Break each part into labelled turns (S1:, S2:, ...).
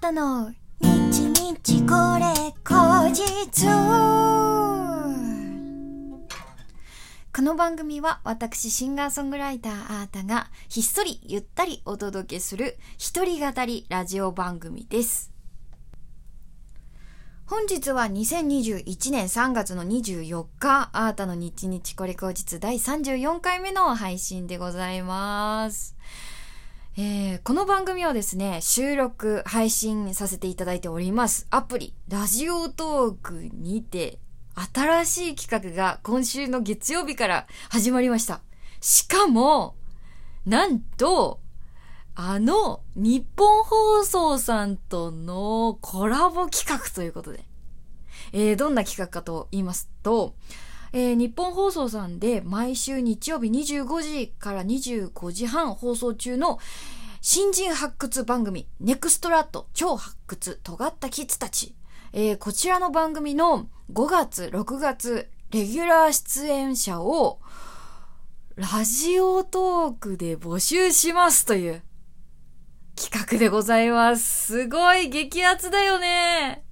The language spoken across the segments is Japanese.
S1: たの日日これ後日この番組は私シンガーソングライターアータがひっそりゆったりお届けする一人語りラジオ番組です。本日は2021年3月の24日、アータの日日これ後日第34回目の配信でございます。えーこの番組はですね、収録、配信させていただいております。アプリ、ラジオトークにて、新しい企画が今週の月曜日から始まりました。しかも、なんと、あの、日本放送さんとのコラボ企画ということで。えーどんな企画かと言いますと、えー日本放送さんで毎週日曜日25時から25時半放送中の新人発掘番組、ネクストラット超発掘尖ったキッズたち。えーこちらの番組の5月、6月、レギュラー出演者をラジオトークで募集しますという企画でございます。すごい激アツだよね。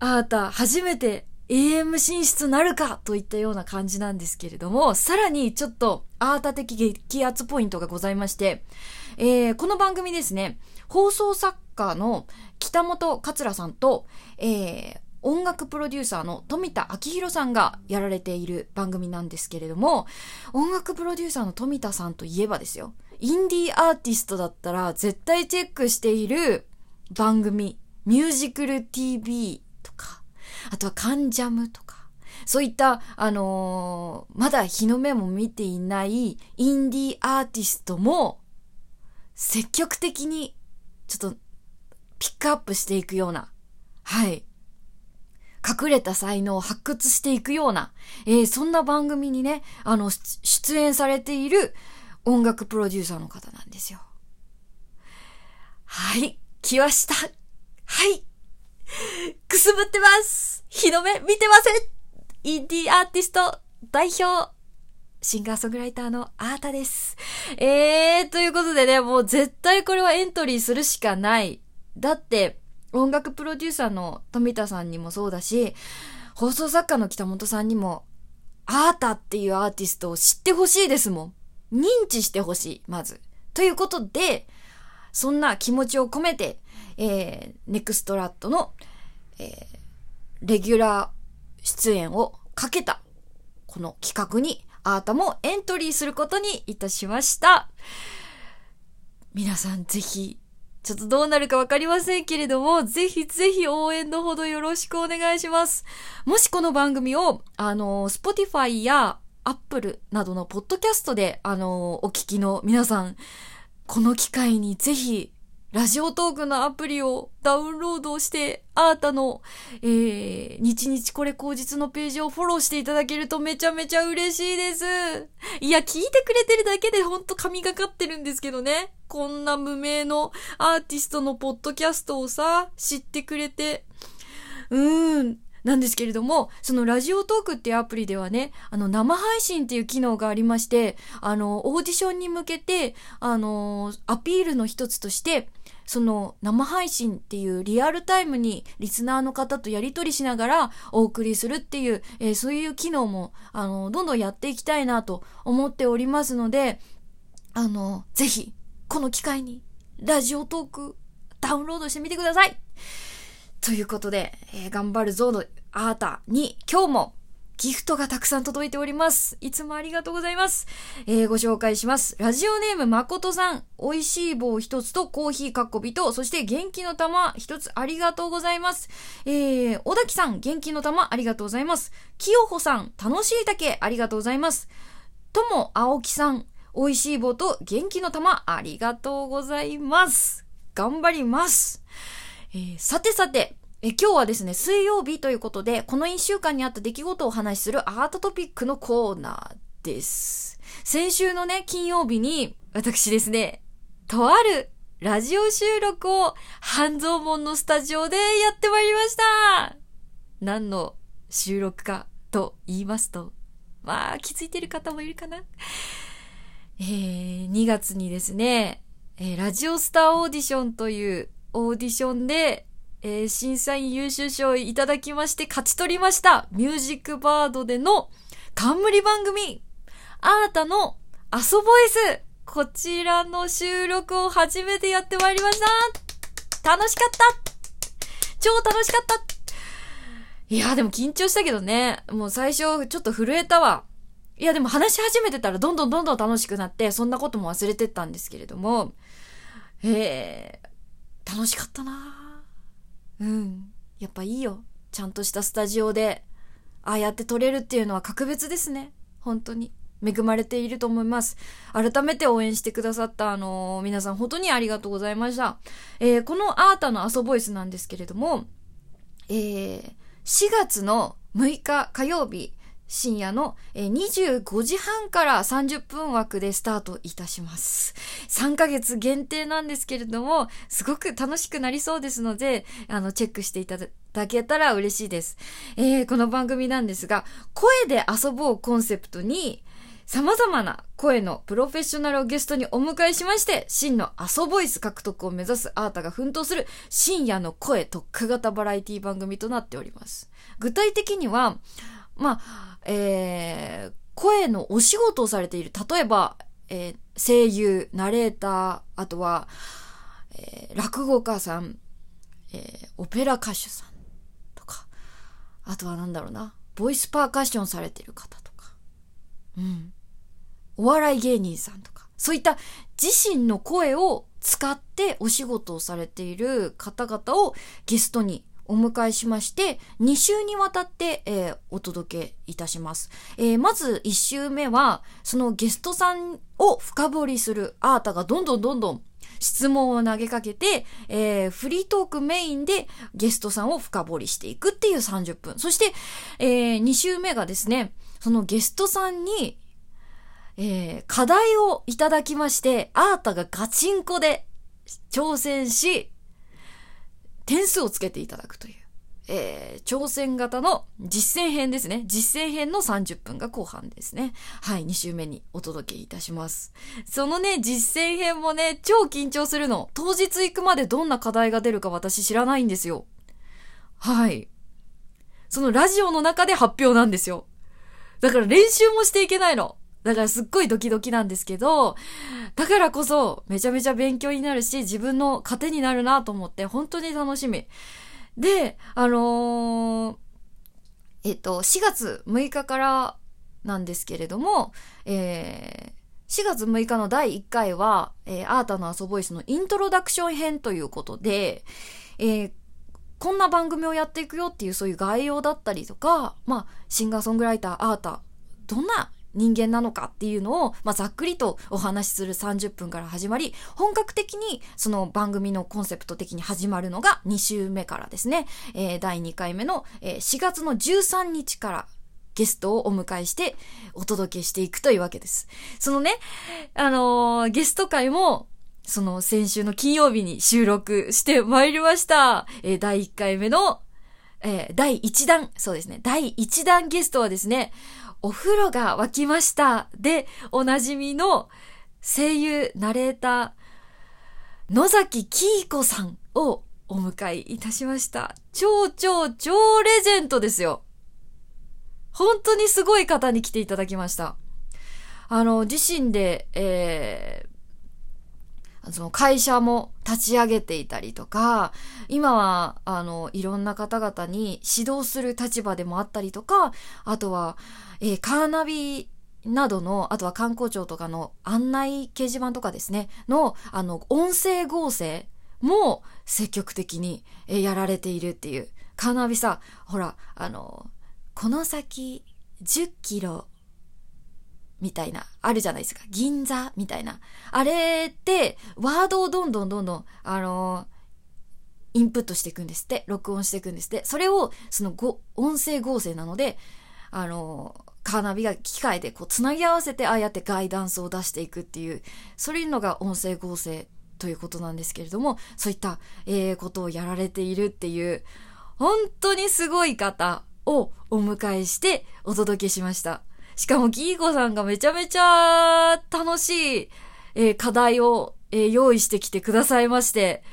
S1: あーた、初めて AM 進出なるかといったような感じなんですけれども、さらにちょっとアータ的激アツポイントがございまして、えーこの番組ですね、放送作家の北本桂さんと、えー音楽プロデューサーの富田明宏さんがやられている番組なんですけれども、音楽プロデューサーの富田さんといえばですよ、インディーアーティストだったら絶対チェックしている番組、ミュージクル TV、あとはカンジャムとか、そういった、あのーまだ日の目も見ていないインディーアーティストも、積極的に、ちょっと、ピックアップしていくような、はい。隠れた才能を発掘していくような、えーそんな番組にね、あの、出出演されている音楽プロデューサーの方なんですよ。はい、来ました。はい。くすぶってます日の目見てませんインディーアーティスト代表シンガーソングライターのアータです。えー、ということでね、もう絶対これはエントリーするしかない。だって、音楽プロデューサーの富田さんにもそうだし、放送作家の北本さんにも、アータっていうアーティストを知ってほしいですもん。認知してほしい、まず。ということで、そんな気持ちを込めて、えー、ネクストラットの、えー、レギュラー出演をかけた、この企画に、あーたもエントリーすることにいたしました。皆さんぜひ、ちょっとどうなるかわかりませんけれども、ぜひぜひ応援のほどよろしくお願いします。もしこの番組を、あの、Spotify や Apple などのポッドキャストで、あの、お聞きの皆さん、この機会にぜひ、ラジオトークのアプリをダウンロードして、アータの、えー、日々これ口実のページをフォローしていただけるとめちゃめちゃ嬉しいです。いや、聞いてくれてるだけでほんと神がかってるんですけどね。こんな無名のアーティストのポッドキャストをさ、知ってくれて。うーん。なんですけれども、そのラジオトークっていうアプリではね、あの生配信っていう機能がありまして、あの、オーディションに向けて、あの、アピールの一つとして、その生配信っていうリアルタイムにリスナーの方とやり取りしながらお送りするっていう、えーそういう機能も、あの、どんどんやっていきたいなと思っておりますので、あの、ぜひ、この機会に、ラジオトーク、ダウンロードしてみてください。ということで、えー頑張るぞのアータに、今日も、ギフトがたくさん届いております。いつもありがとうございます。えーご紹介します。ラジオネームまことさん、美味しい棒一つとコーヒーかっこびと、そして元気の玉一つありがとうございます。えー、小滝さん、元気の玉ありがとうございます。清穂さん、楽しい竹ありがとうございます。とも青木さん、美味しい棒と元気の玉ありがとうございます。頑張ります。えーさてさて、え今日はですね、水曜日ということで、この1週間にあった出来事をお話しするアートトピックのコーナーです。先週のね、金曜日に、私ですね、とあるラジオ収録を半蔵門のスタジオでやってまいりました何の収録かと言いますと、まあ、気づいてる方もいるかなえー、2月にですね、えーラジオスターオーディションというオーディションで、えー、審査員優秀賞いただきまして勝ち取りました。ミュージックバードでの冠番組、アータのアソボイス。こちらの収録を初めてやってまいりました。楽しかった超楽しかったいや、でも緊張したけどね。もう最初ちょっと震えたわ。いや、でも話し始めてたらどんどんどんどん楽しくなって、そんなことも忘れてったんですけれども、えー、楽しかったなうん。やっぱいいよ。ちゃんとしたスタジオで、ああやって撮れるっていうのは格別ですね。本当に。恵まれていると思います。改めて応援してくださった、あのー、皆さん本当にありがとうございました。えー、このアータのアソボイスなんですけれども、えー、4月の6日火曜日、深夜の25時半から30分枠でスタートいたします。3ヶ月限定なんですけれども、すごく楽しくなりそうですので、あの、チェックしていただけたら嬉しいです。えー、この番組なんですが、声で遊ぼうコンセプトに、様々な声のプロフェッショナルをゲストにお迎えしまして、真のアソボイス獲得を目指すアータが奮闘する深夜の声特化型バラエティ番組となっております。具体的には、まあ、えー、声のお仕事をされている、例えば、えー、声優、ナレーター、あとは、えー、落語家さん、えー、オペラ歌手さんとか、あとはなんだろうな、ボイスパーカッションされている方とか、うん。お笑い芸人さんとか、そういった自身の声を使ってお仕事をされている方々をゲストにお迎えしまして、2週にわたって、えー、お届けいたします。えー、まず1週目は、そのゲストさんを深掘りするアータがどんどんどんどん質問を投げかけて、えー、フリートークメインでゲストさんを深掘りしていくっていう30分。そして、えー、2週目がですね、そのゲストさんにえー、課題をいただきまして、アータがガチンコで挑戦し、点数をつけていただくという、えー、挑戦型の実践編ですね。実践編の30分が後半ですね。はい、2週目にお届けいたします。そのね、実践編もね、超緊張するの。当日行くまでどんな課題が出るか私知らないんですよ。はい。そのラジオの中で発表なんですよ。だから練習もしていけないの。だからすっごいドキドキなんですけど、だからこそめちゃめちゃ勉強になるし、自分の糧になるなと思って本当に楽しみ。で、あのー、えっと、4月6日からなんですけれども、えー、4月6日の第1回は、えー、アータのアソボイスのイントロダクション編ということで、えー、こんな番組をやっていくよっていうそういう概要だったりとか、まあ、シンガーソングライター、アータ、どんな人間なのかっていうのを、まあ、ざっくりとお話しする30分から始まり、本格的にその番組のコンセプト的に始まるのが2週目からですね、えー、第2回目の、えー、4月の13日からゲストをお迎えしてお届けしていくというわけです。そのね、あのー、ゲスト会も、その先週の金曜日に収録してまいりました。えー、第1回目の、えー、第1弾、そうですね、第1弾ゲストはですね、お風呂が沸きましたでおなじみの声優、ナレーター、野崎きいこさんをお迎えいたしました。超超超レジェンドですよ。本当にすごい方に来ていただきました。あの、自身で、えその会社も立ち上げていたりとか、今は、あの、いろんな方々に指導する立場でもあったりとか、あとは、えー、カーナビなどの、あとは観光庁とかの案内掲示板とかですね、の、あの、音声合成も積極的に、え、やられているっていう。カーナビさ、ほら、あの、この先10キロみたいな、あるじゃないですか。銀座みたいな。あれって、ワードをどんどんどんどん、あのー、インプットしていくんですって。録音していくんですって。それを、そのご、音声合成なので、あのー、カーナビが機械でこう、つなぎ合わせて、ああやってガイダンスを出していくっていう、そういうのが音声合成ということなんですけれども、そういった、えー、ことをやられているっていう、本当にすごい方をお迎えしてお届けしました。しかもギーゴさんがめちゃめちゃ楽しい、えー、課題を、えー、用意してきてくださいまして、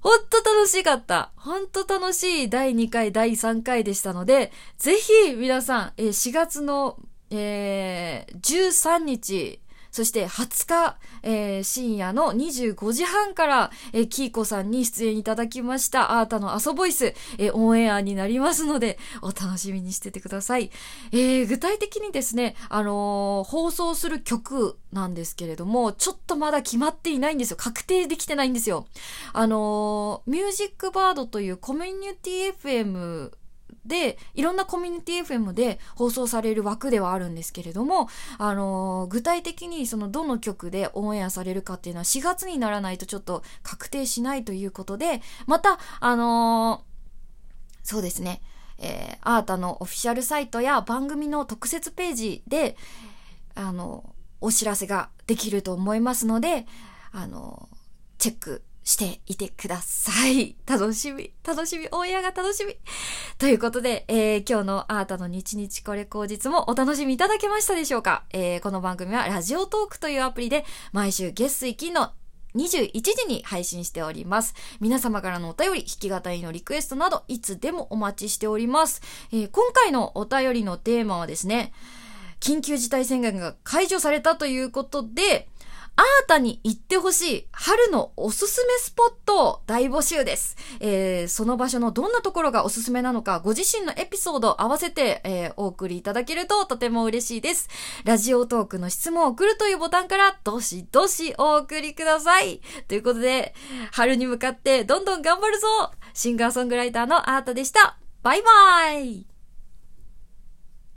S1: ほんと楽しかった。ほんと楽しい第2回、第3回でしたので、ぜひ皆さん、えー、4月の、えー、13日、そして20日、えー、深夜の25時半から、えー、キーコさんに出演いただきました、アータのアソボイス、えー、オンエアになりますので、お楽しみにしててください。えー、具体的にですね、あのー、放送する曲なんですけれども、ちょっとまだ決まっていないんですよ。確定できてないんですよ。あのー、ミュージックバードというコミュニティ FM で、いろんなコミュニティ FM で放送される枠ではあるんですけれども、あのー、具体的にそのどの曲でオンエアされるかっていうのは4月にならないとちょっと確定しないということで、また、あのー、そうですね、えー、アータのオフィシャルサイトや番組の特設ページで、あの、お知らせができると思いますので、あの、チェックしていてください。楽しみ、楽しみ、オンエアが楽しみ。ということで、えー、今日のアータの日々これ口実もお楽しみいただけましたでしょうか、えー、この番組はラジオトークというアプリで毎週月水金の21時に配信しております。皆様からのお便り、弾き語りのリクエストなど、いつでもお待ちしております。えー、今回のお便りのテーマはですね、緊急事態宣言が解除されたということで、アータに行ってほしい春のおすすめスポットを大募集です。えー、その場所のどんなところがおすすめなのか、ご自身のエピソードを合わせて、えー、お送りいただけるととても嬉しいです。ラジオトークの質問を送るというボタンから、どしどしお送りください。ということで、春に向かってどんどん頑張るぞシンガーソングライターのアータでした。バイバイ